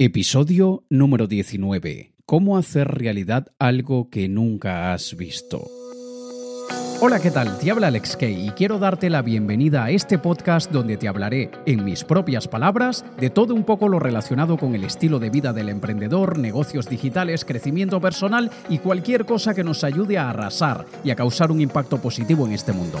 Episodio número 19. ¿Cómo hacer realidad algo que nunca has visto? Hola, ¿qué tal? Te habla Alex Kay y quiero darte la bienvenida a este podcast donde te hablaré, en mis propias palabras, de todo un poco lo relacionado con el estilo de vida del emprendedor, negocios digitales, crecimiento personal y cualquier cosa que nos ayude a arrasar y a causar un impacto positivo en este mundo.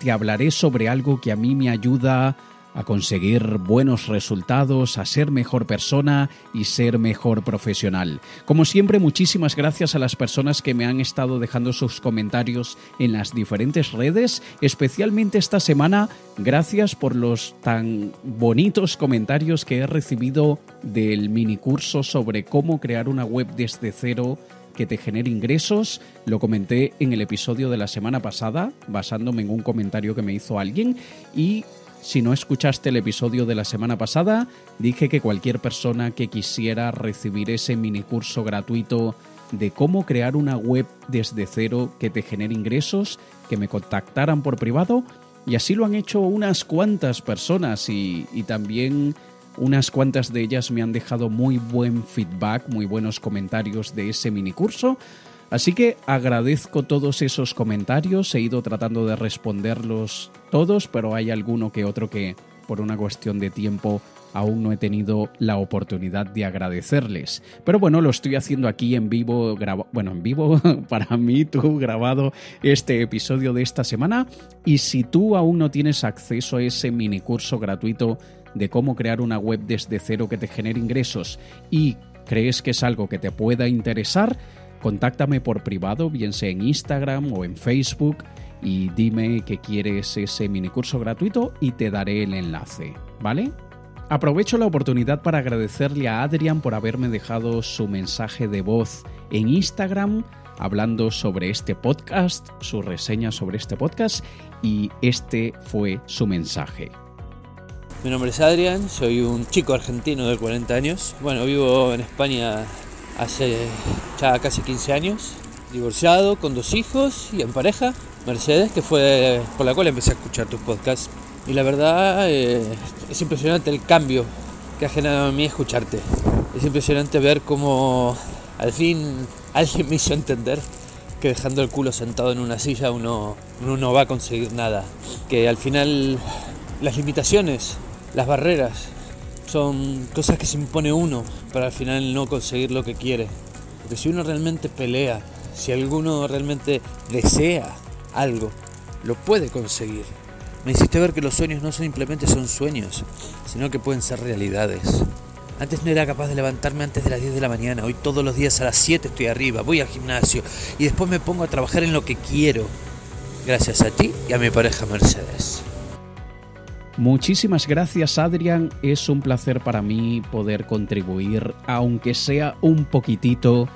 te hablaré sobre algo que a mí me ayuda a conseguir buenos resultados, a ser mejor persona y ser mejor profesional. Como siempre, muchísimas gracias a las personas que me han estado dejando sus comentarios en las diferentes redes, especialmente esta semana. Gracias por los tan bonitos comentarios que he recibido del mini curso sobre cómo crear una web desde cero que te genere ingresos. Lo comenté en el episodio de la semana pasada, basándome en un comentario que me hizo alguien. Y si no escuchaste el episodio de la semana pasada, dije que cualquier persona que quisiera recibir ese mini curso gratuito de cómo crear una web desde cero que te genere ingresos, que me contactaran por privado. Y así lo han hecho unas cuantas personas y, y también unas cuantas de ellas me han dejado muy buen feedback, muy buenos comentarios de ese mini curso. Así que agradezco todos esos comentarios, he ido tratando de responderlos todos, pero hay alguno que otro que por una cuestión de tiempo aún no he tenido la oportunidad de agradecerles. Pero bueno, lo estoy haciendo aquí en vivo, bueno, en vivo para mí, tú grabado este episodio de esta semana. Y si tú aún no tienes acceso a ese mini curso gratuito de cómo crear una web desde cero que te genere ingresos y crees que es algo que te pueda interesar, contáctame por privado, bien sea en Instagram o en Facebook, y dime que quieres ese minicurso gratuito y te daré el enlace, ¿vale? Aprovecho la oportunidad para agradecerle a Adrian por haberme dejado su mensaje de voz en Instagram hablando sobre este podcast, su reseña sobre este podcast y este fue su mensaje. Mi nombre es Adrián, soy un chico argentino de 40 años. Bueno, vivo en España hace ya casi 15 años, divorciado, con dos hijos y en pareja. Mercedes, que fue por la cual empecé a escuchar tus podcasts. Y la verdad eh, es impresionante el cambio que ha generado en mí escucharte. Es impresionante ver cómo al fin alguien me hizo entender que dejando el culo sentado en una silla uno, uno no va a conseguir nada. Que al final las limitaciones las barreras son cosas que se impone uno para al final no conseguir lo que quiere. Porque si uno realmente pelea, si alguno realmente desea algo, lo puede conseguir. Me hiciste ver que los sueños no simplemente son sueños, sino que pueden ser realidades. Antes no era capaz de levantarme antes de las 10 de la mañana, hoy todos los días a las 7 estoy arriba, voy al gimnasio y después me pongo a trabajar en lo que quiero. Gracias a ti y a mi pareja Mercedes. Muchísimas gracias Adrián, es un placer para mí poder contribuir, aunque sea un poquitito,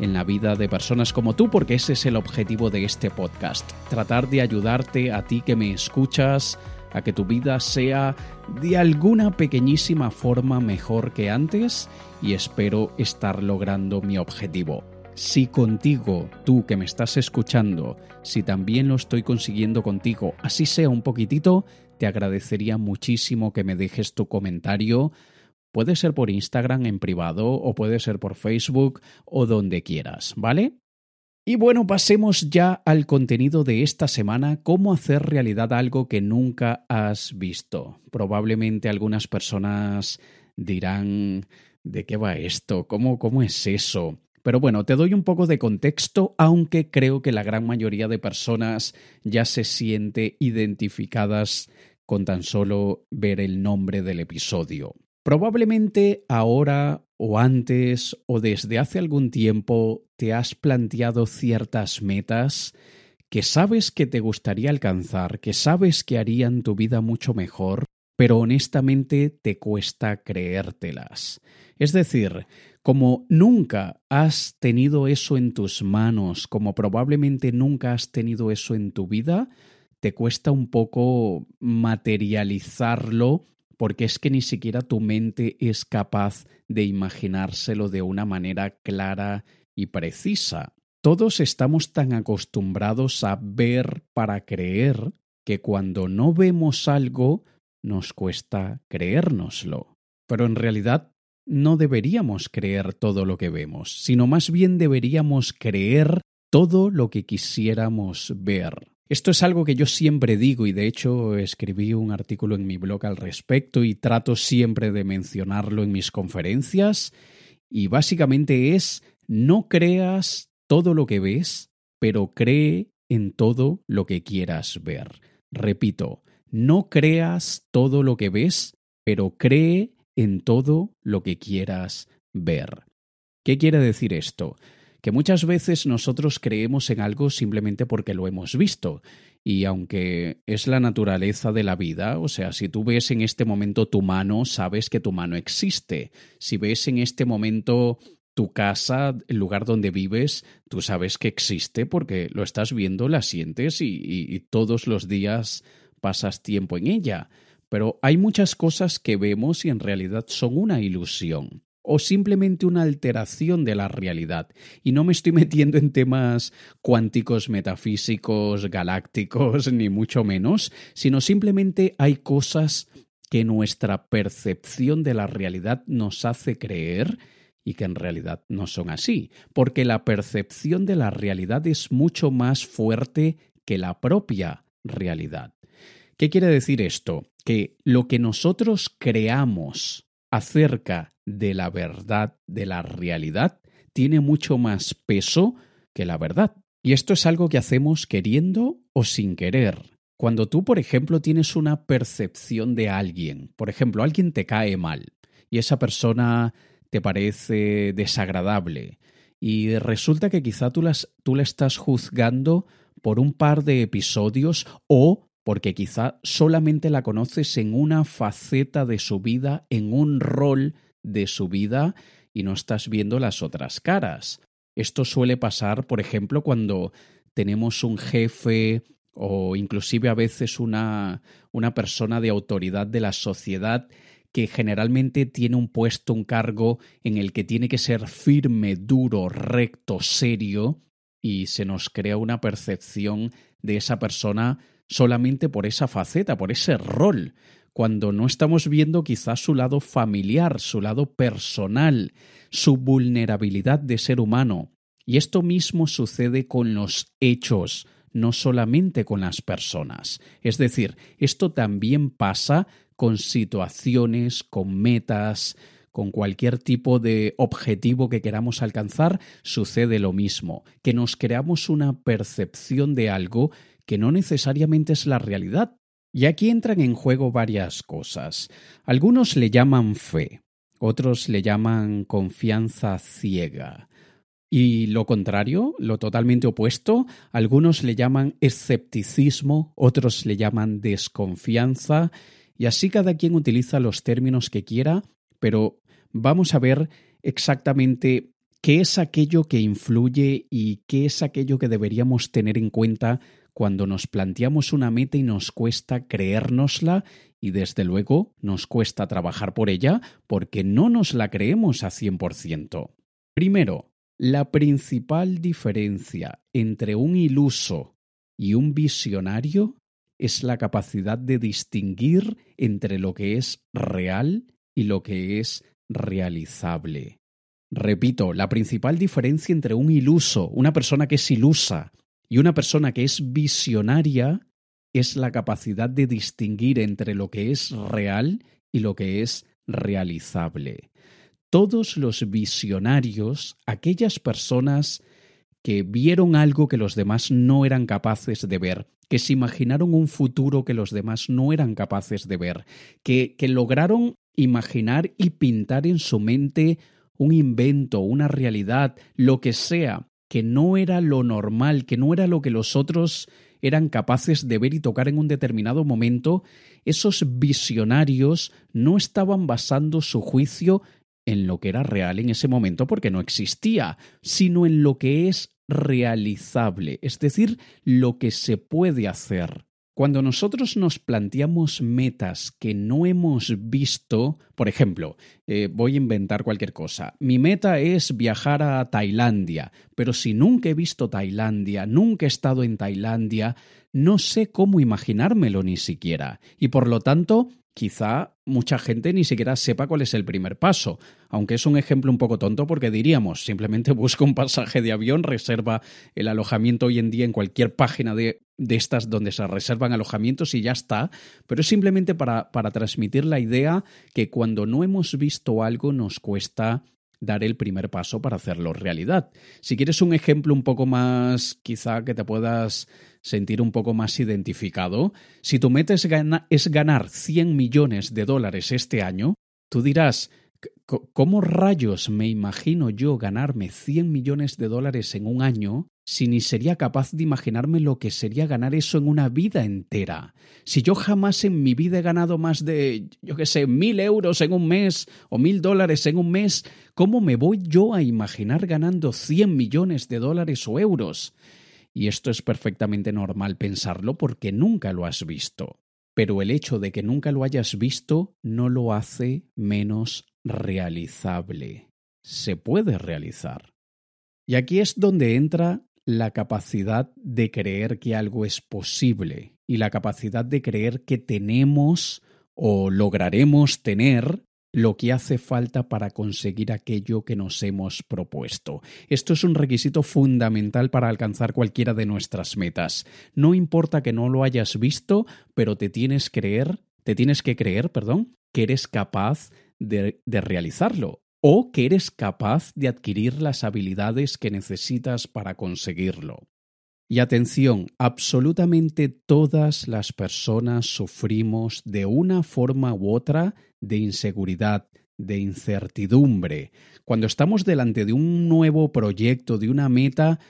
en la vida de personas como tú, porque ese es el objetivo de este podcast, tratar de ayudarte a ti que me escuchas, a que tu vida sea de alguna pequeñísima forma mejor que antes y espero estar logrando mi objetivo. Si contigo, tú que me estás escuchando, si también lo estoy consiguiendo contigo, así sea un poquitito, te agradecería muchísimo que me dejes tu comentario. Puede ser por Instagram en privado o puede ser por Facebook o donde quieras, ¿vale? Y bueno, pasemos ya al contenido de esta semana, cómo hacer realidad algo que nunca has visto. Probablemente algunas personas dirán, ¿de qué va esto? ¿Cómo, cómo es eso? Pero bueno, te doy un poco de contexto, aunque creo que la gran mayoría de personas ya se siente identificadas con tan solo ver el nombre del episodio. Probablemente ahora o antes o desde hace algún tiempo te has planteado ciertas metas que sabes que te gustaría alcanzar, que sabes que harían tu vida mucho mejor, pero honestamente te cuesta creértelas. Es decir, como nunca has tenido eso en tus manos, como probablemente nunca has tenido eso en tu vida, te cuesta un poco materializarlo porque es que ni siquiera tu mente es capaz de imaginárselo de una manera clara y precisa. Todos estamos tan acostumbrados a ver para creer que cuando no vemos algo nos cuesta creérnoslo. Pero en realidad no deberíamos creer todo lo que vemos, sino más bien deberíamos creer todo lo que quisiéramos ver. Esto es algo que yo siempre digo y de hecho escribí un artículo en mi blog al respecto y trato siempre de mencionarlo en mis conferencias y básicamente es no creas todo lo que ves, pero cree en todo lo que quieras ver. Repito, no creas todo lo que ves, pero cree en todo lo que quieras ver. ¿Qué quiere decir esto? Que muchas veces nosotros creemos en algo simplemente porque lo hemos visto. Y aunque es la naturaleza de la vida, o sea, si tú ves en este momento tu mano, sabes que tu mano existe. Si ves en este momento tu casa, el lugar donde vives, tú sabes que existe porque lo estás viendo, la sientes y, y, todos los días pasas tiempo en ella. Pero hay muchas cosas que vemos y en realidad son una ilusión o simplemente una alteración de la realidad. Y no me estoy metiendo en temas cuánticos, metafísicos, galácticos, ni mucho menos, sino simplemente hay cosas que nuestra percepción de la realidad nos hace creer y que en realidad no son así, porque la percepción de la realidad es mucho más fuerte que la propia realidad. ¿Qué quiere decir esto? Que lo que nosotros creamos acerca de la verdad, de la realidad, tiene mucho más peso que la verdad. Y esto es algo que hacemos queriendo o sin querer. Cuando tú, por ejemplo, tienes una percepción de alguien, por ejemplo, alguien te cae mal y esa persona te parece desagradable y resulta que quizá tú, tú la estás juzgando por un par de episodios o porque quizá solamente la conoces en una faceta de su vida, en un rol de su vida y no estás viendo las otras caras. Esto suele pasar, por ejemplo, cuando tenemos un jefe o inclusive a veces una, una persona de autoridad de la sociedad que generalmente tiene un puesto, un cargo en el que tiene que ser firme, duro, recto, serio, y se nos crea una percepción de esa persona solamente por esa faceta, por ese rol, cuando no estamos viendo quizás su lado familiar, su lado personal, su vulnerabilidad de ser humano. Y esto mismo sucede con los hechos, no solamente con las personas. Es decir, esto también pasa con situaciones, con metas, con cualquier tipo de objetivo que queramos alcanzar, sucede lo mismo, que nos creamos una percepción de algo que no necesariamente es la realidad. Y aquí entran en juego varias cosas. Algunos le llaman fe, otros le llaman confianza ciega. Y lo contrario, lo totalmente opuesto, algunos le llaman escepticismo, otros le llaman desconfianza, y así cada quien utiliza los términos que quiera, pero vamos a ver exactamente qué es aquello que influye y qué es aquello que deberíamos tener en cuenta cuando nos planteamos una meta y nos cuesta creérnosla y desde luego nos cuesta trabajar por ella porque no nos la creemos a 100%. Primero, la principal diferencia entre un iluso y un visionario es la capacidad de distinguir entre lo que es real y lo que es realizable. Repito, la principal diferencia entre un iluso, una persona que es ilusa, y una persona que es visionaria es la capacidad de distinguir entre lo que es real y lo que es realizable. Todos los visionarios, aquellas personas que vieron algo que los demás no eran capaces de ver, que se imaginaron un futuro que los demás no eran capaces de ver, que, que lograron imaginar y pintar en su mente un invento, una realidad, lo que sea, que no era lo normal, que no era lo que los otros eran capaces de ver y tocar en un determinado momento, esos visionarios no estaban basando su juicio en lo que era real en ese momento porque no existía, sino en lo que es realizable, es decir, lo que se puede hacer. Cuando nosotros nos planteamos metas que no hemos visto, por ejemplo, eh, voy a inventar cualquier cosa, mi meta es viajar a Tailandia, pero si nunca he visto Tailandia, nunca he estado en Tailandia, no sé cómo imaginármelo ni siquiera, y por lo tanto quizá mucha gente ni siquiera sepa cuál es el primer paso, aunque es un ejemplo un poco tonto porque diríamos, simplemente busca un pasaje de avión, reserva el alojamiento hoy en día en cualquier página de, de estas donde se reservan alojamientos y ya está, pero es simplemente para, para transmitir la idea que cuando no hemos visto algo nos cuesta dar el primer paso para hacerlo realidad. Si quieres un ejemplo un poco más, quizá que te puedas sentir un poco más identificado, si tu meta es, ganar 100 millones de dólares este año, tú dirás, ¿cómo rayos me imagino yo ganarme 100 millones de dólares en un año si ni sería capaz de imaginarme lo que sería ganar eso en una vida entera. Si yo jamás en mi vida he ganado más de, yo qué sé, mil euros en un mes o mil dólares en un mes, ¿cómo me voy yo a imaginar ganando cien millones de dólares o euros? Y esto es perfectamente normal pensarlo porque nunca lo has visto. Pero el hecho de que nunca lo hayas visto no lo hace menos realizable. Se puede realizar. Y aquí es donde entra la capacidad de creer que algo es posible y la capacidad de creer que tenemos o lograremos tener lo que hace falta para conseguir aquello que nos hemos propuesto. Esto es un requisito fundamental para alcanzar cualquiera de nuestras metas. No importa que no lo hayas visto, pero te tienes creer, te tienes que creer, perdón, que eres capaz de, de realizarlo o que eres capaz de adquirir las habilidades que necesitas para conseguirlo. Y atención, absolutamente todas las personas sufrimos de una forma u otra de inseguridad, de incertidumbre. Cuando estamos delante de un nuevo proyecto, de una meta,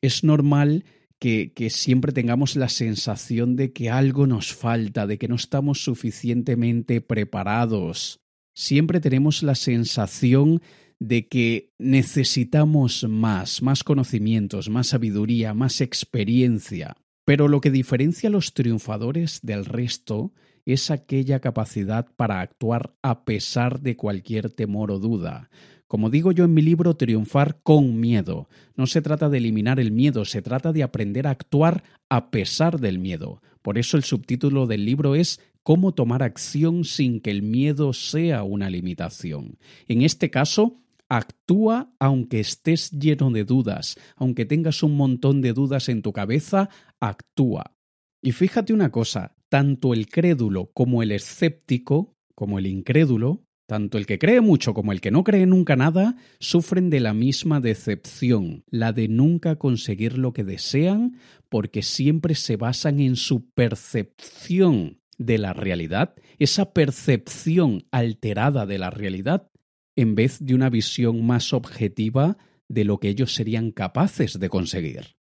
es normal que, siempre tengamos la sensación de que algo nos falta, de que no estamos suficientemente preparados siempre tenemos la sensación de que necesitamos más, más conocimientos, más sabiduría, más experiencia. Pero lo que diferencia a los triunfadores del resto es aquella capacidad para actuar a pesar de cualquier temor o duda. Como digo yo en mi libro, triunfar con miedo. No se trata de eliminar el miedo, se trata de aprender a actuar a pesar del miedo. Por eso el subtítulo del libro es cómo tomar acción sin que el miedo sea una limitación. En este caso, actúa aunque estés lleno de dudas, aunque tengas un montón de dudas en tu cabeza, actúa. Y fíjate una cosa, tanto el crédulo como el escéptico, como el incrédulo, tanto el que cree mucho como el que no cree nunca nada, sufren de la misma decepción, la de nunca conseguir lo que desean, porque siempre se basan en su percepción de la realidad, esa percepción alterada de la realidad, en vez de una visión más objetiva de lo que ellos serían capaces de conseguir.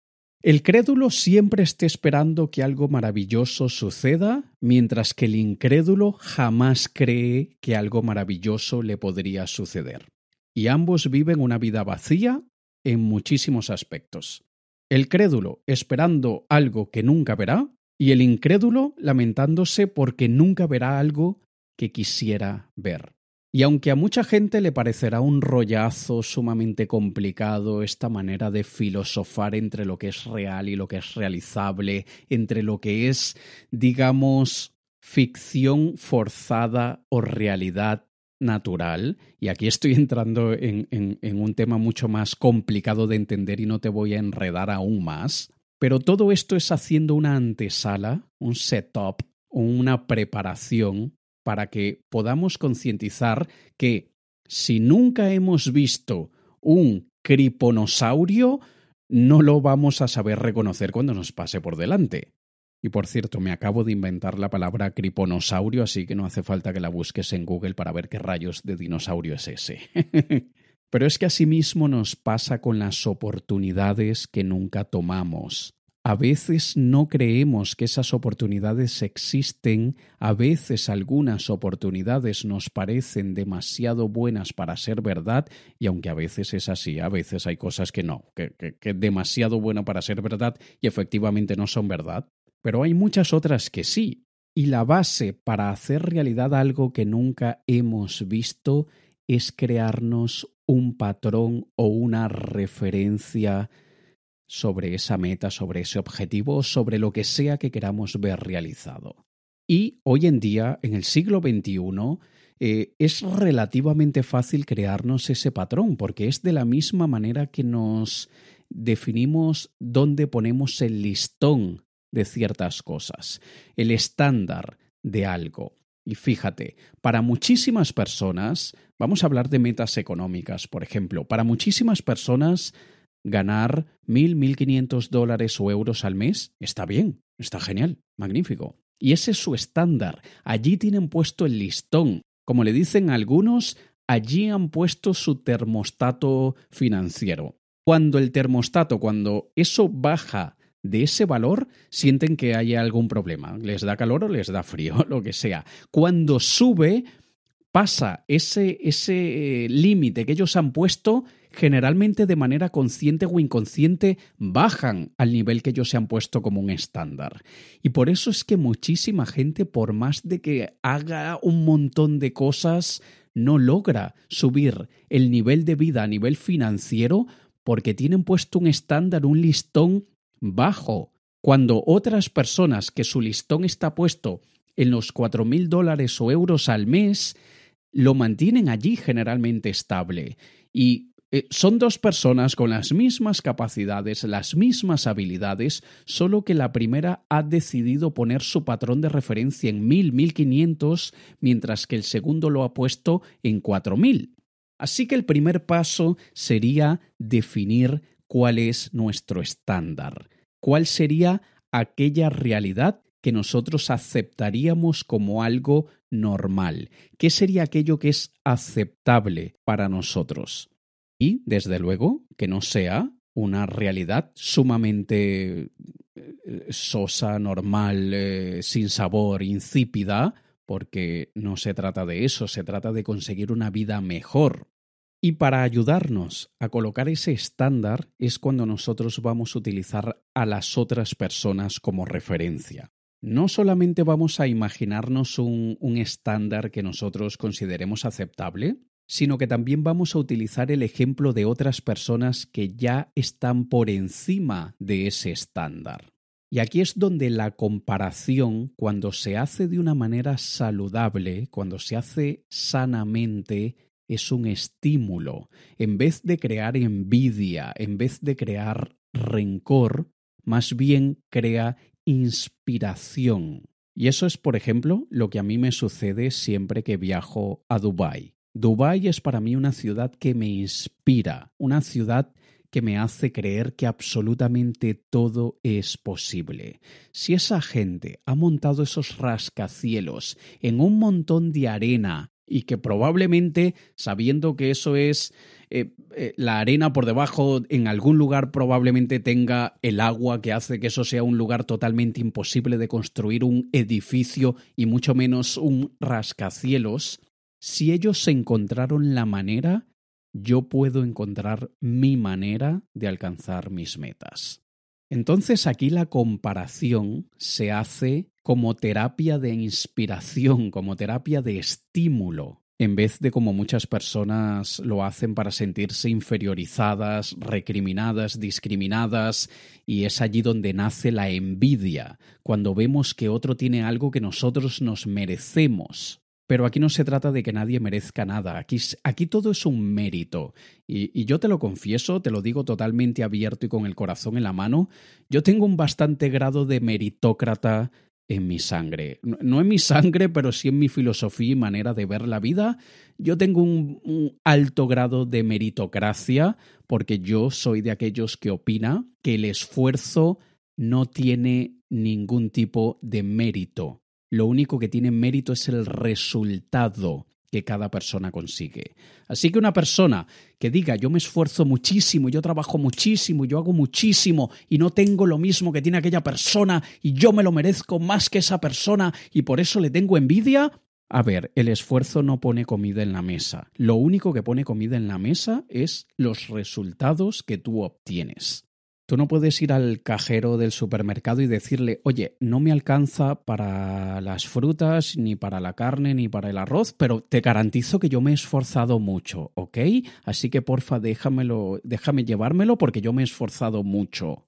El crédulo siempre está esperando que algo maravilloso suceda, mientras que el incrédulo jamás cree que algo maravilloso le podría suceder. Y ambos viven una vida vacía en muchísimos aspectos. El crédulo esperando algo que nunca verá y el incrédulo lamentándose porque nunca verá algo que quisiera ver. Y aunque a mucha gente le parecerá un rollazo sumamente complicado esta manera de filosofar entre lo que es real y lo que es realizable, entre lo que es, digamos, ficción forzada o realidad natural, y aquí estoy entrando en, en, un tema mucho más complicado de entender y no te voy a enredar aún más, pero todo esto es haciendo una antesala, un setup, una preparación para que podamos concientizar que si nunca hemos visto un criponosaurio, no lo vamos a saber reconocer cuando nos pase por delante. Y por cierto, me acabo de inventar la palabra criponosaurio, así que no hace falta que la busques en Google para ver qué rayos de dinosaurio es ese. Pero es que asimismo nos pasa con las oportunidades que nunca tomamos. A veces no creemos que esas oportunidades existen, a veces algunas oportunidades nos parecen demasiado buenas para ser verdad, y aunque a veces es así, a veces hay cosas que no, que, es demasiado bueno para ser verdad y efectivamente no son verdad, pero hay muchas otras que sí. Y la base para hacer realidad algo que nunca hemos visto es crearnos un patrón o una referencia sobre esa meta, sobre ese objetivo, sobre lo que sea que queramos ver realizado. Y hoy en día, en el siglo XXI, eh, es relativamente fácil crearnos ese patrón, porque es de la misma manera que nos definimos dónde ponemos el listón de ciertas cosas, el estándar de algo. Y fíjate, para muchísimas personas, vamos a hablar de metas económicas, por ejemplo, para muchísimas personas ganar mil, mil quinientos dólares o euros al mes, está bien, está genial, magnífico. Y ese es su estándar. Allí tienen puesto el listón. Como le dicen algunos, allí han puesto su termostato financiero. Cuando el termostato, cuando eso baja de ese valor, sienten que hay algún problema. Les da calor o les da frío, lo que sea. Cuando sube, pasa ese, ese eh, límite que ellos han puesto generalmente de manera consciente o inconsciente bajan al nivel que ellos se han puesto como un estándar. Y por eso es que muchísima gente, por más de que haga un montón de cosas, no logra subir el nivel de vida a nivel financiero porque tienen puesto un estándar, un listón bajo. Cuando otras personas que su listón está puesto en los cuatro mil dólares o euros al mes, lo mantienen allí generalmente estable. Y eh, son dos personas con las mismas capacidades, las mismas habilidades, solo que la primera ha decidido poner su patrón de referencia en 1000, 1500, mientras que el segundo lo ha puesto en 4000. Así que el primer paso sería definir cuál es nuestro estándar, cuál sería aquella realidad que nosotros aceptaríamos como algo normal, qué sería aquello que es aceptable para nosotros y, desde luego, que no sea una realidad sumamente eh, sosa, normal, eh, sin sabor, insípida, porque no se trata de eso, se trata de conseguir una vida mejor. Y para ayudarnos a colocar ese estándar es cuando nosotros vamos a utilizar a las otras personas como referencia. No solamente vamos a imaginarnos un, estándar que nosotros consideremos aceptable, sino que también vamos a utilizar el ejemplo de otras personas que ya están por encima de ese estándar. Y aquí es donde la comparación, cuando se hace de una manera saludable, cuando se hace sanamente, es un estímulo. En vez de crear envidia, en vez de crear rencor, más bien crea inspiración. Y eso es, por ejemplo, lo que a mí me sucede siempre que viajo a Dubái. Dubái es para mí una ciudad que me inspira, una ciudad que me hace creer que absolutamente todo es posible. Si esa gente ha montado esos rascacielos en un montón de arena y que probablemente, sabiendo que eso es eh, eh, la arena por debajo, en algún lugar probablemente tenga el agua que hace que eso sea un lugar totalmente imposible de construir un edificio y mucho menos un rascacielos, si ellos encontraron la manera, yo puedo encontrar mi manera de alcanzar mis metas. Entonces aquí la comparación se hace como terapia de inspiración, como terapia de estímulo, en vez de como muchas personas lo hacen para sentirse inferiorizadas, recriminadas, discriminadas, y es allí donde nace la envidia, cuando vemos que otro tiene algo que nosotros nos merecemos. Pero aquí no se trata de que nadie merezca nada, aquí, todo es un mérito. Y, y, yo te lo confieso, te lo digo totalmente abierto y con el corazón en la mano, yo tengo un bastante grado de meritócrata en mi sangre. No en mi sangre, pero sí en mi filosofía y manera de ver la vida. Yo tengo un, un alto grado de meritocracia porque yo soy de aquellos que opina que el esfuerzo no tiene ningún tipo de mérito lo único que tiene mérito es el resultado. Que cada persona consigue. Así que una persona que diga yo me esfuerzo muchísimo, yo trabajo muchísimo, yo hago muchísimo y no tengo lo mismo que tiene aquella persona y yo me lo merezco más que esa persona y por eso le tengo envidia, a ver, el esfuerzo no pone comida en la mesa. Lo único que pone comida en la mesa es los resultados que tú obtienes. Tú no puedes ir al cajero del supermercado y decirle, oye, no me alcanza para las frutas, ni para la carne, ni para el arroz, pero te garantizo que yo me he esforzado mucho, ¿ok? Así que porfa, déjamelo, déjame llevármelo porque yo me he esforzado mucho.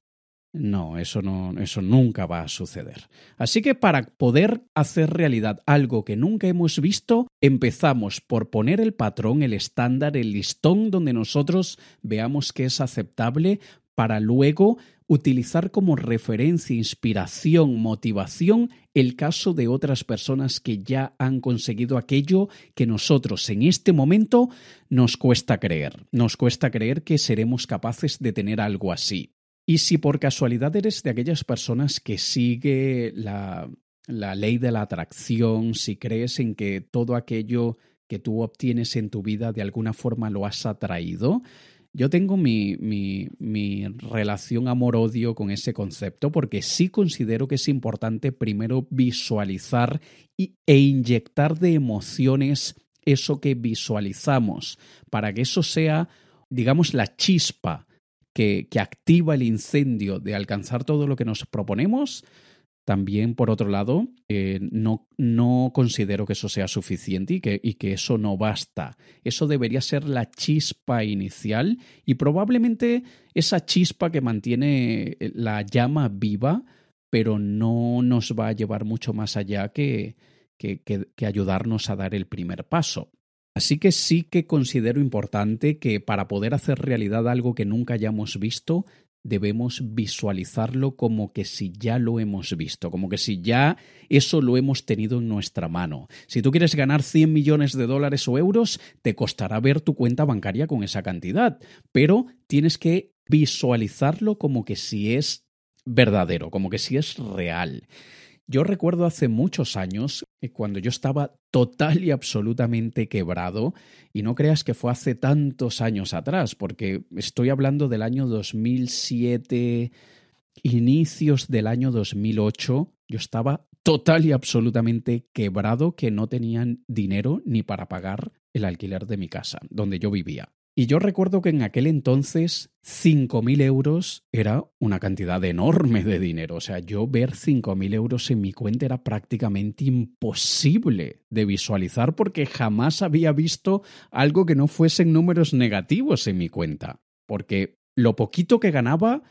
No, eso no, eso nunca va a suceder. Así que para poder hacer realidad algo que nunca hemos visto, empezamos por poner el patrón, el estándar, el listón donde nosotros veamos que es aceptable para luego utilizar como referencia, inspiración, motivación el caso de otras personas que ya han conseguido aquello que nosotros en este momento nos cuesta creer. Nos cuesta creer que seremos capaces de tener algo así. Y si por casualidad eres de aquellas personas que sigue la, la ley de la atracción, si crees en que todo aquello que tú obtienes en tu vida de alguna forma lo has atraído, yo tengo mi, relación amor-odio con ese concepto porque sí considero que es importante primero visualizar y, e inyectar de emociones eso que visualizamos para que eso sea, digamos, la chispa que activa el incendio de alcanzar todo lo que nos proponemos también, por otro lado, eh, no, no, considero que eso sea suficiente y que, y que eso no basta. Eso debería ser la chispa inicial y probablemente esa chispa que mantiene eh, la llama viva, pero no nos va a llevar mucho más allá que, que, que ayudarnos a dar el primer paso. Así que sí que considero importante que para poder hacer realidad algo que nunca hayamos visto, debemos visualizarlo como que si ya lo hemos visto, como que si ya eso lo hemos tenido en nuestra mano. Si tú quieres ganar 100 millones de dólares o euros, te costará ver tu cuenta bancaria con esa cantidad, pero tienes que visualizarlo como que si es verdadero, como que si es real. Yo recuerdo hace muchos años, eh, cuando yo estaba total y absolutamente quebrado, y no creas que fue hace tantos años atrás, porque estoy hablando del año 2007, inicios del año 2008, yo estaba total y absolutamente quebrado que no tenían dinero ni para pagar el alquiler de mi casa, donde yo vivía. Y yo recuerdo que en aquel entonces 5.000 euros era una cantidad enorme de dinero. O sea, yo ver 5.000 euros en mi cuenta era prácticamente imposible de visualizar porque jamás había visto algo que no fuesen números negativos en mi cuenta. Porque lo poquito que ganaba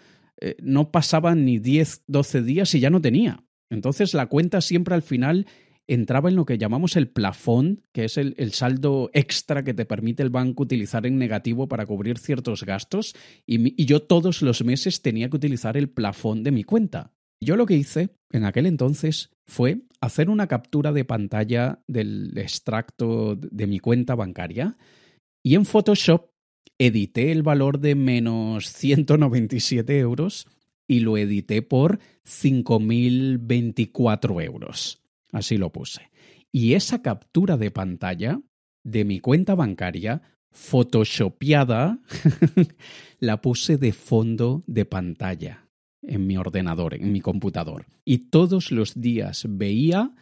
eh, no pasaba ni 10, 12 días y ya no tenía. Entonces la cuenta siempre al final entraba en lo que llamamos el plafón, que es el, saldo extra que te permite el banco utilizar en negativo para cubrir ciertos gastos, y, y yo todos los meses tenía que utilizar el plafón de mi cuenta. Yo lo que hice en aquel entonces fue hacer una captura de pantalla del extracto de mi cuenta bancaria y en Photoshop edité el valor de menos 197 euros y lo edité por 5.024 euros. Así lo puse. Y esa captura de pantalla de mi cuenta bancaria, photoshopeada, la puse de fondo de pantalla en mi ordenador, en mi computador. Y todos los días veía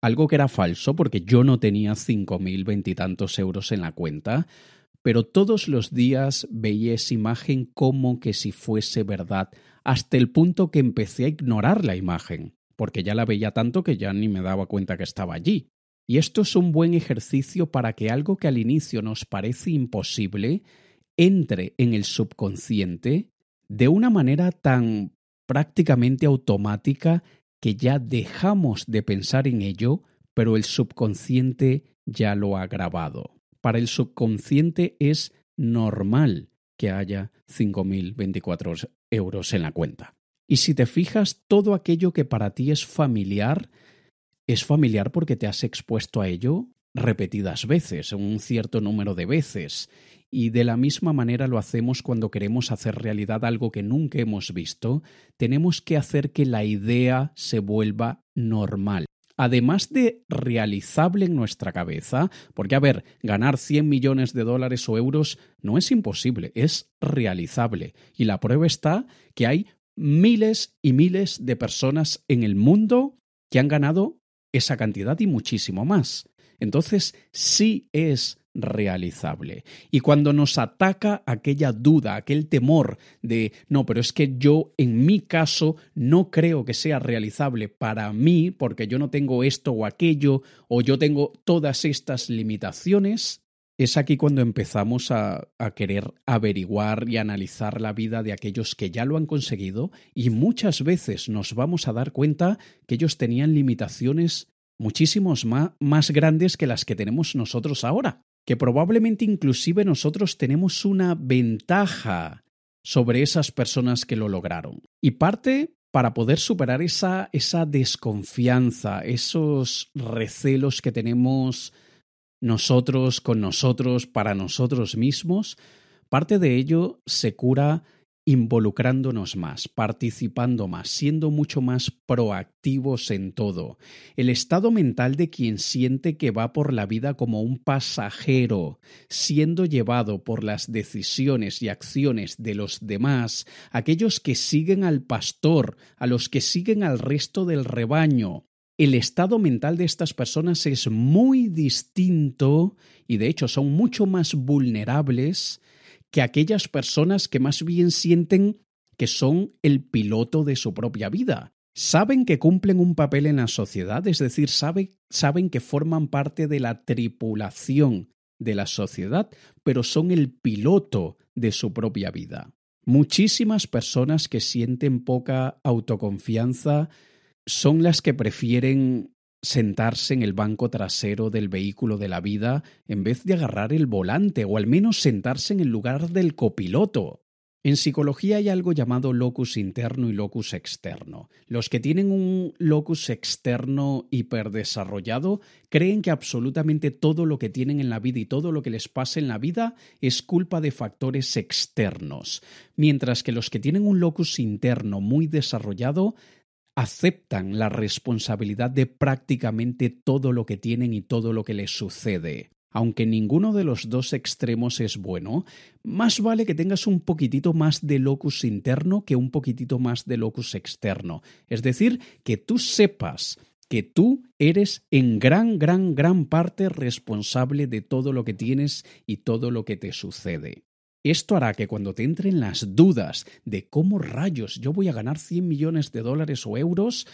algo que era falso porque yo no tenía cinco mil veintitantos euros en la cuenta, pero todos los días veía esa imagen como que si fuese verdad, hasta el punto que empecé a ignorar la imagen porque ya la veía tanto que ya ni me daba cuenta que estaba allí. Y esto es un buen ejercicio para que algo que al inicio nos parece imposible entre en el subconsciente de una manera tan prácticamente automática que ya dejamos de pensar en ello, pero el subconsciente ya lo ha grabado. Para el subconsciente es normal que haya 5.024 euros en la cuenta. Y si te fijas, todo aquello que para ti es familiar, es familiar porque te has expuesto a ello repetidas veces, un cierto número de veces. Y de la misma manera lo hacemos cuando queremos hacer realidad algo que nunca hemos visto, tenemos que hacer que la idea se vuelva normal. además de realizable en nuestra cabeza, porque a ver, ganar 100 millones de dólares o euros no es imposible, es realizable. Y la prueba está que hay miles y miles de personas en el mundo que han ganado esa cantidad y muchísimo más. Entonces sí es realizable. Y cuando nos ataca aquella duda, aquel temor de, no, pero es que yo en mi caso no creo que sea realizable para mí porque yo no tengo esto o aquello o yo tengo todas estas limitaciones, es aquí cuando empezamos a, querer averiguar y analizar la vida de aquellos que ya lo han conseguido y muchas veces nos vamos a dar cuenta que ellos tenían limitaciones muchísimos más, más grandes que las que tenemos nosotros ahora que probablemente inclusive nosotros tenemos una ventaja sobre esas personas que lo lograron. Y parte para poder superar esa, esa desconfianza, esos recelos que tenemos nosotros con nosotros, para nosotros mismos, parte de ello se cura involucrándonos más, participando más, siendo mucho más proactivos en todo. El estado mental de quien siente que va por la vida como un pasajero, siendo llevado por las decisiones y acciones de los demás, aquellos que siguen al pastor, a los que siguen al resto del rebaño. El estado mental de estas personas es muy distinto y de hecho son mucho más vulnerables que aquellas personas que más bien sienten que son el piloto de su propia vida. Saben que cumplen un papel en la sociedad, es decir, saben que forman parte de la tripulación de la sociedad, pero son el piloto de su propia vida. Muchísimas personas que sienten poca autoconfianza son las que prefieren sentarse en el banco trasero del vehículo de la vida en vez de agarrar el volante o al menos sentarse en el lugar del copiloto. En psicología hay algo llamado locus interno y locus externo. Los que tienen un locus externo hiperdesarrollado creen que absolutamente todo lo que tienen en la vida y todo lo que les pasa en la vida es culpa de factores externos, mientras que los que tienen un locus interno muy desarrollado aceptan la responsabilidad de prácticamente todo lo que tienen y todo lo que les sucede. Aunque ninguno de los dos extremos es bueno, más vale que tengas un poquitito más de locus interno que un poquitito más de locus externo. Es decir, que tú sepas que tú eres en gran, gran, gran parte responsable de todo lo que tienes y todo lo que te sucede. Esto hará que cuando te entren las dudas de cómo rayos yo voy a ganar 100 millones de dólares o euros,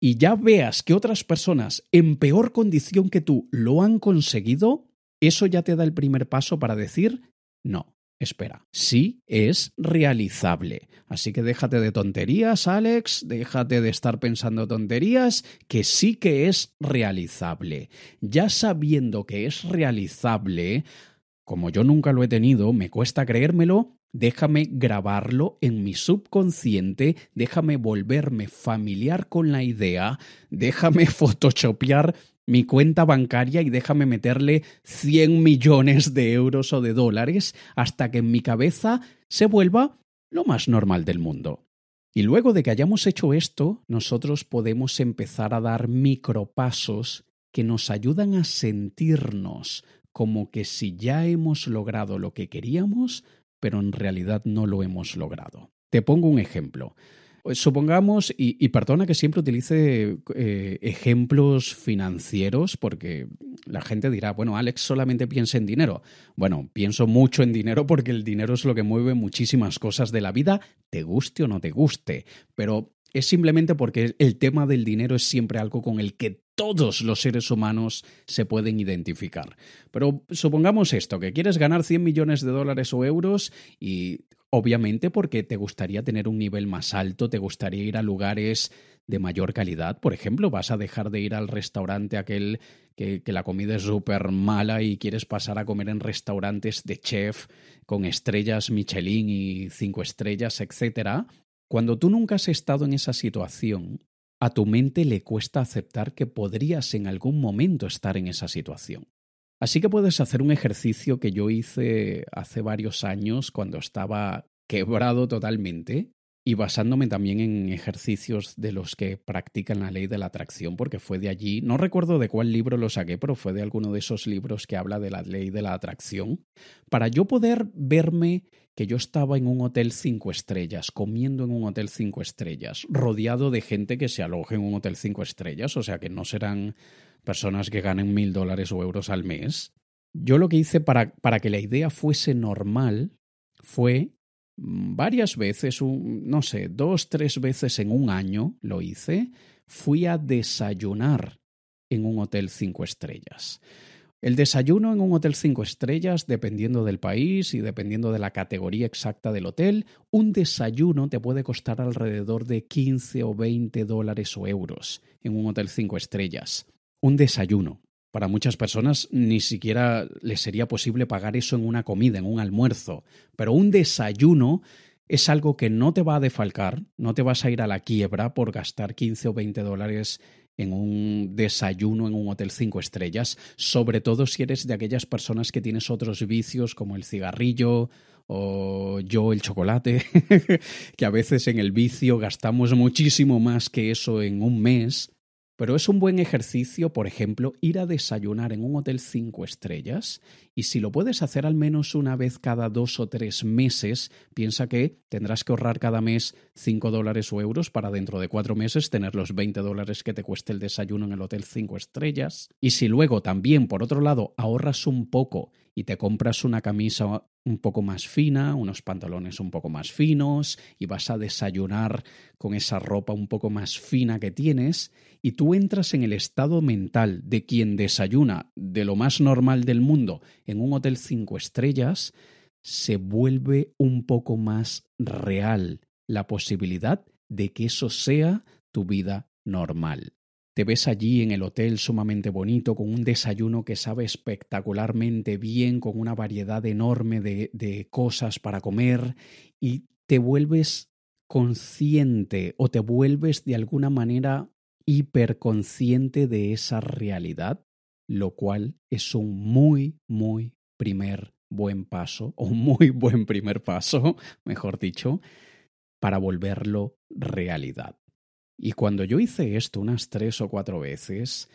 y ya veas que otras personas en peor condición que tú lo han conseguido, eso ya te da el primer paso para decir, no, espera, sí es realizable. Así que déjate de tonterías, Alex, déjate de estar pensando tonterías, que sí que es realizable. Ya sabiendo que es realizable, como yo nunca lo he tenido, me cuesta creérmelo, déjame grabarlo en mi subconsciente, déjame volverme familiar con la idea, déjame photoshopear mi cuenta bancaria y déjame meterle 100 millones de euros o de dólares hasta que en mi cabeza se vuelva lo más normal del mundo. Y luego de que hayamos hecho esto, nosotros podemos empezar a dar micropasos que nos ayudan a sentirnos como que si ya hemos logrado lo que queríamos, pero en realidad no lo hemos logrado. Te pongo un ejemplo. Supongamos, y, perdona que siempre utilice eh, ejemplos financieros, porque la gente dirá, bueno, Alex solamente piensa en dinero. Bueno, pienso mucho en dinero porque el dinero es lo que mueve muchísimas cosas de la vida, te guste o no te guste. Pero es simplemente porque el tema del dinero es siempre algo con el que todos los seres humanos se pueden identificar. Pero supongamos esto, que quieres ganar 100 millones de dólares o euros y obviamente porque te gustaría tener un nivel más alto, te gustaría ir a lugares de mayor calidad. Por ejemplo, vas a dejar de ir al restaurante aquel que, la comida es súper mala y quieres pasar a comer en restaurantes de chef con estrellas Michelin y cinco estrellas, etcétera cuando tú nunca has estado en esa situación, a tu mente le cuesta aceptar que podrías en algún momento estar en esa situación. Así que puedes hacer un ejercicio que yo hice hace varios años cuando estaba quebrado totalmente y basándome también en ejercicios de los que practican la ley de la atracción, porque fue de allí, no recuerdo de cuál libro lo saqué, pero fue de alguno de esos libros que habla de la ley de la atracción, para yo poder verme que yo estaba en un hotel cinco estrellas, comiendo en un hotel cinco estrellas, rodeado de gente que se aloje en un hotel cinco estrellas, o sea que no serán personas que ganen mil dólares o euros al mes. Yo lo que hice para, para que la idea fuese normal fue Mm, varias veces, no sé, dos, tres veces en un año lo hice, fui a desayunar en un hotel cinco estrellas. El desayuno en un hotel cinco estrellas, dependiendo del país y dependiendo de la categoría exacta del hotel, un desayuno te puede costar alrededor de 15 o 20 dólares o euros en un hotel cinco estrellas. Un desayuno. Para muchas personas ni siquiera les sería posible pagar eso en una comida, en un almuerzo, pero un desayuno es algo que no te va a defalcar, no te vas a ir a la quiebra por gastar 15 o 20 dólares en un desayuno en un hotel cinco estrellas, sobre todo si eres de aquellas personas que tienes otros vicios como el cigarrillo o yo el chocolate, que a veces en el vicio gastamos muchísimo más que eso en un mes. Pero es un buen ejercicio, por ejemplo, ir a desayunar en un hotel cinco estrellas y si lo puedes hacer al menos una vez cada dos o tres meses, piensa que tendrás que ahorrar cada mes cinco dólares o euros para dentro de cuatro meses tener los 20 dólares que te cueste el desayuno en el hotel cinco estrellas. Y si luego también, por otro lado, ahorras un poco y te compras una camisa un poco más fina, unos pantalones un poco más finos y vas a desayunar con esa ropa un poco más fina que tienes y tú entras en el estado mental de quien desayuna de lo más normal del mundo en un hotel cinco estrellas, se vuelve un poco más real la posibilidad de que eso sea tu vida normal. Te ves allí en el hotel sumamente bonito, con un desayuno que sabe espectacularmente bien, con una variedad enorme de, de cosas para comer y te vuelves consciente o te vuelves de alguna manera hiperconsciente de esa realidad, lo cual es un muy, muy primer buen paso, o muy buen primer paso, mejor dicho, para volverlo realidad. Y cuando yo hice esto unas tres o cuatro veces,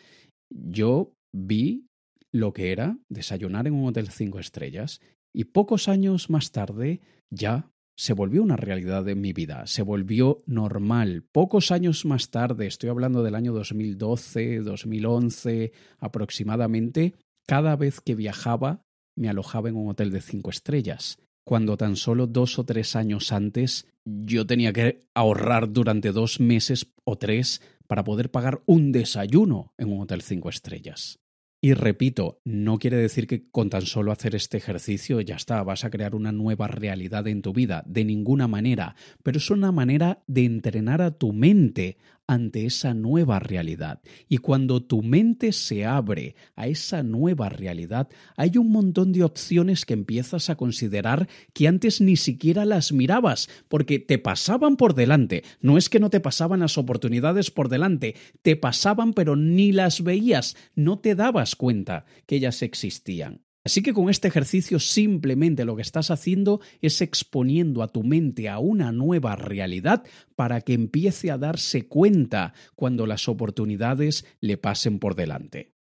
yo vi lo que era desayunar en un hotel cinco estrellas y pocos años más tarde ya se volvió una realidad en mi vida, se volvió normal. Pocos años más tarde, estoy hablando del año 2012, 2011 aproximadamente, cada vez que viajaba me alojaba en un hotel de cinco estrellas cuando tan solo dos o tres años antes yo tenía que ahorrar durante dos meses o tres para poder pagar un desayuno en un hotel cinco estrellas. Y repito, no quiere decir que con tan solo hacer este ejercicio ya está, vas a crear una nueva realidad en tu vida, de ninguna manera, pero es una manera de entrenar a tu mente ante esa nueva realidad. Y cuando tu mente se abre a esa nueva realidad, hay un montón de opciones que empiezas a considerar que antes ni siquiera las mirabas, porque te pasaban por delante. No es que no te pasaban las oportunidades por delante, te pasaban pero ni las veías, no te dabas cuenta que ellas existían. Así que con este ejercicio simplemente lo que estás haciendo es exponiendo a tu mente a una nueva realidad para que empiece a darse cuenta cuando las oportunidades le pasen por delante.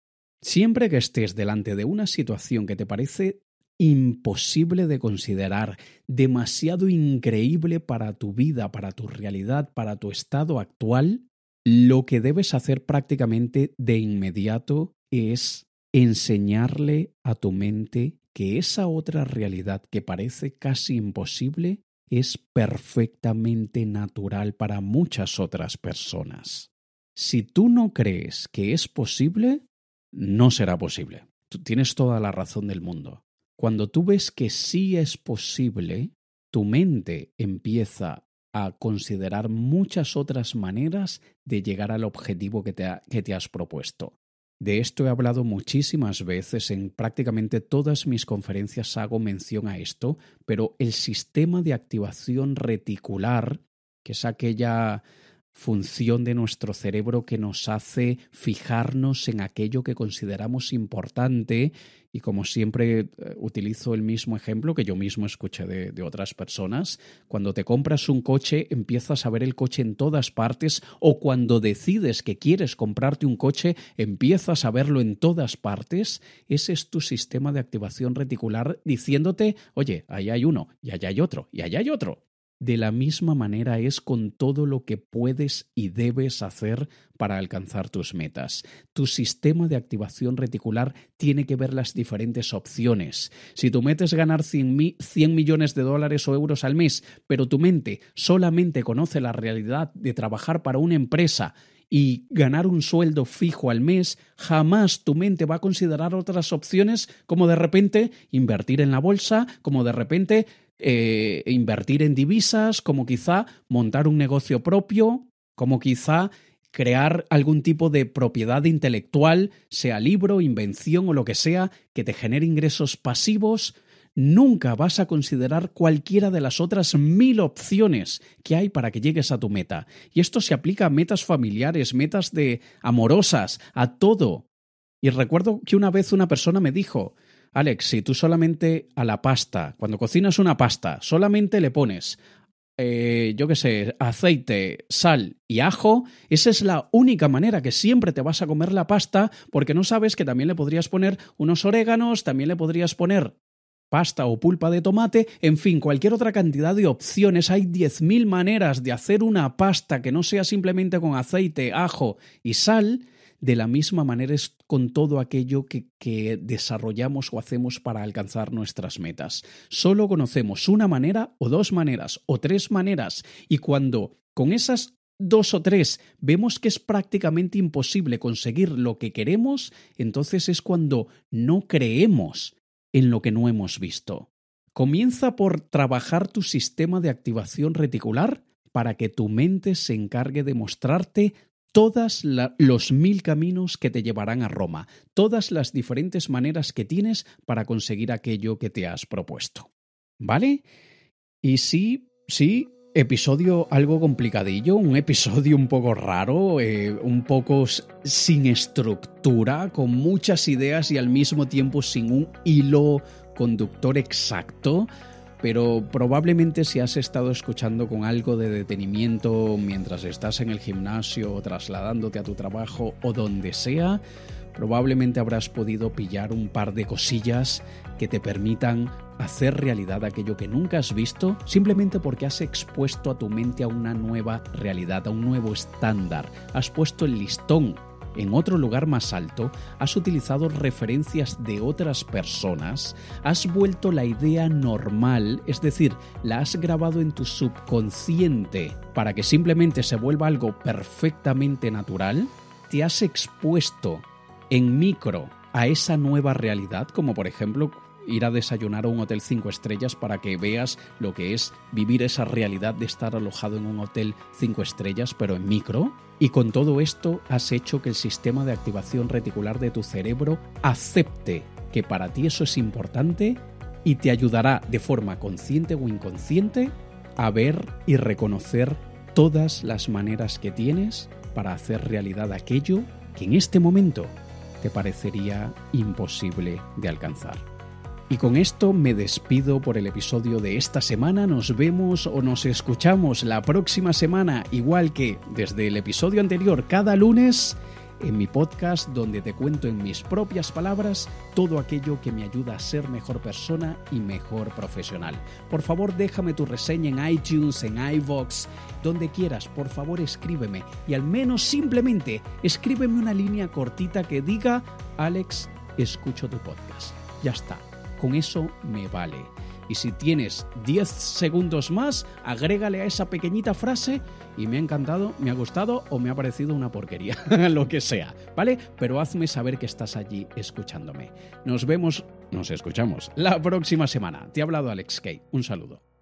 Siempre que estés delante de una situación que te parece imposible de considerar, demasiado increíble para tu vida, para tu realidad, para tu estado actual, lo que debes hacer prácticamente de inmediato es enseñarle a tu mente que esa otra realidad que parece casi imposible es perfectamente natural para muchas otras personas. Si tú no crees que es posible, no será posible. Tú tienes toda la razón del mundo. Cuando tú ves que sí es posible, tu mente empieza a considerar muchas otras maneras de llegar al objetivo que te, que te has propuesto. De esto he hablado muchísimas veces, en prácticamente todas mis conferencias hago mención a esto, pero el sistema de activación reticular, que es aquella función de nuestro cerebro que nos hace fijarnos en aquello que consideramos importante. Y como siempre eh, utilizo el mismo ejemplo que yo mismo escuché de, de, otras personas, cuando te compras un coche empiezas a ver el coche en todas partes o cuando decides que quieres comprarte un coche empiezas a verlo en todas partes, ese es tu sistema de activación reticular diciéndote, oye, ahí hay uno y allá hay otro y allá hay otro. De la misma manera es con todo lo que puedes y debes hacer para alcanzar tus metas. Tu sistema de activación reticular tiene que ver las diferentes opciones. Si tú metes ganar 100, 100 millones de dólares o euros al mes, pero tu mente solamente conoce la realidad de trabajar para una empresa y ganar un sueldo fijo al mes, jamás tu mente va a considerar otras opciones como de repente invertir en la bolsa, como de repente eh, invertir en divisas, como quizá montar un negocio propio, como quizá crear algún tipo de propiedad intelectual, sea libro, invención o lo que sea, que te genere ingresos pasivos, nunca vas a considerar cualquiera de las otras mil opciones que hay para que llegues a tu meta. Y esto se aplica a metas familiares, metas de amorosas, a todo. Y recuerdo que una vez una persona me dijo, Alex, si tú solamente a la pasta, cuando cocinas una pasta, solamente le pones, eh, yo qué sé, aceite, sal y ajo, esa es la única manera que siempre te vas a comer la pasta porque no sabes que también le podrías poner unos oréganos, también le podrías poner pasta o pulpa de tomate, en fin, cualquier otra cantidad de opciones. Hay 10.000 maneras de hacer una pasta que no sea simplemente con aceite, ajo y sal de la misma manera es con todo aquello que, desarrollamos o hacemos para alcanzar nuestras metas. Solo conocemos una manera o dos maneras o tres maneras y cuando con esas dos o tres vemos que es prácticamente imposible conseguir lo que queremos, entonces es cuando no creemos en lo que no hemos visto. Comienza por trabajar tu sistema de activación reticular para que tu mente se encargue de mostrarte todos los mil caminos que te llevarán a Roma, todas las diferentes maneras que tienes para conseguir aquello que te has propuesto. ¿Vale? Y sí, sí, episodio algo complicadillo, un episodio un poco raro, eh, un poco sin estructura, con muchas ideas y al mismo tiempo sin un hilo conductor exacto pero probablemente si has estado escuchando con algo de detenimiento mientras estás en el gimnasio o trasladándote a tu trabajo o donde sea, probablemente habrás podido pillar un par de cosillas que te permitan hacer realidad aquello que nunca has visto simplemente porque has expuesto a tu mente a una nueva realidad, a un nuevo estándar. Has puesto el listón en otro lugar más alto, has utilizado referencias de otras personas, has vuelto la idea normal, es decir, la has grabado en tu subconsciente para que simplemente se vuelva algo perfectamente natural, te has expuesto en micro a esa nueva realidad, como por ejemplo ir a desayunar a un hotel cinco estrellas para que veas lo que es vivir esa realidad de estar alojado en un hotel cinco estrellas, pero en micro. Y con todo esto has hecho que el sistema de activación reticular de tu cerebro acepte que para ti eso es importante y te ayudará de forma consciente o inconsciente a ver y reconocer todas las maneras que tienes para hacer realidad aquello que en este momento te parecería imposible de alcanzar. Y con esto me despido por el episodio de esta semana. Nos vemos o nos escuchamos la próxima semana, igual que desde el episodio anterior, cada lunes en mi podcast donde te cuento en mis propias palabras todo aquello que me ayuda a ser mejor persona y mejor profesional. Por favor, déjame tu reseña en iTunes, en iVoox, donde quieras. Por favor, escríbeme y al menos simplemente escríbeme una línea cortita que diga, Alex, escucho tu podcast. Ya está con eso me vale. Y si tienes 10 segundos más, agrégale a esa pequeñita frase y me ha encantado, me ha gustado o me ha parecido una porquería, lo que sea, ¿vale? Pero hazme saber que estás allí escuchándome. Nos vemos, nos escuchamos la próxima semana. Te ha hablado Alex Kay. Un saludo.